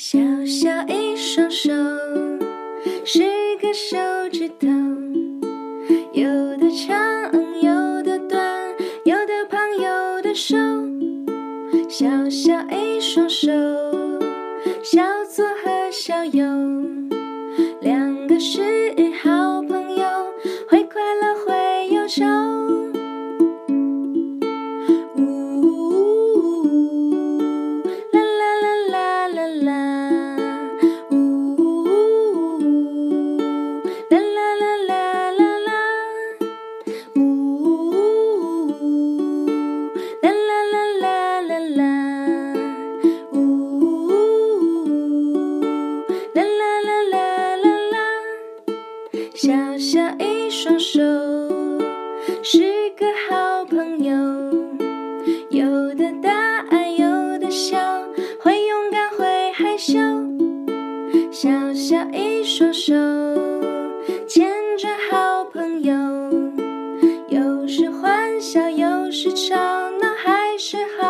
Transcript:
小小一双手，十个手指头，有的长，有的短，有的胖，有的瘦。小小一双手，小左和小右，两个是好小一双手是个好朋友。有的大爱有的小会勇敢会害羞。小小一双手牵着好朋友。有时欢笑有时吵闹还是好。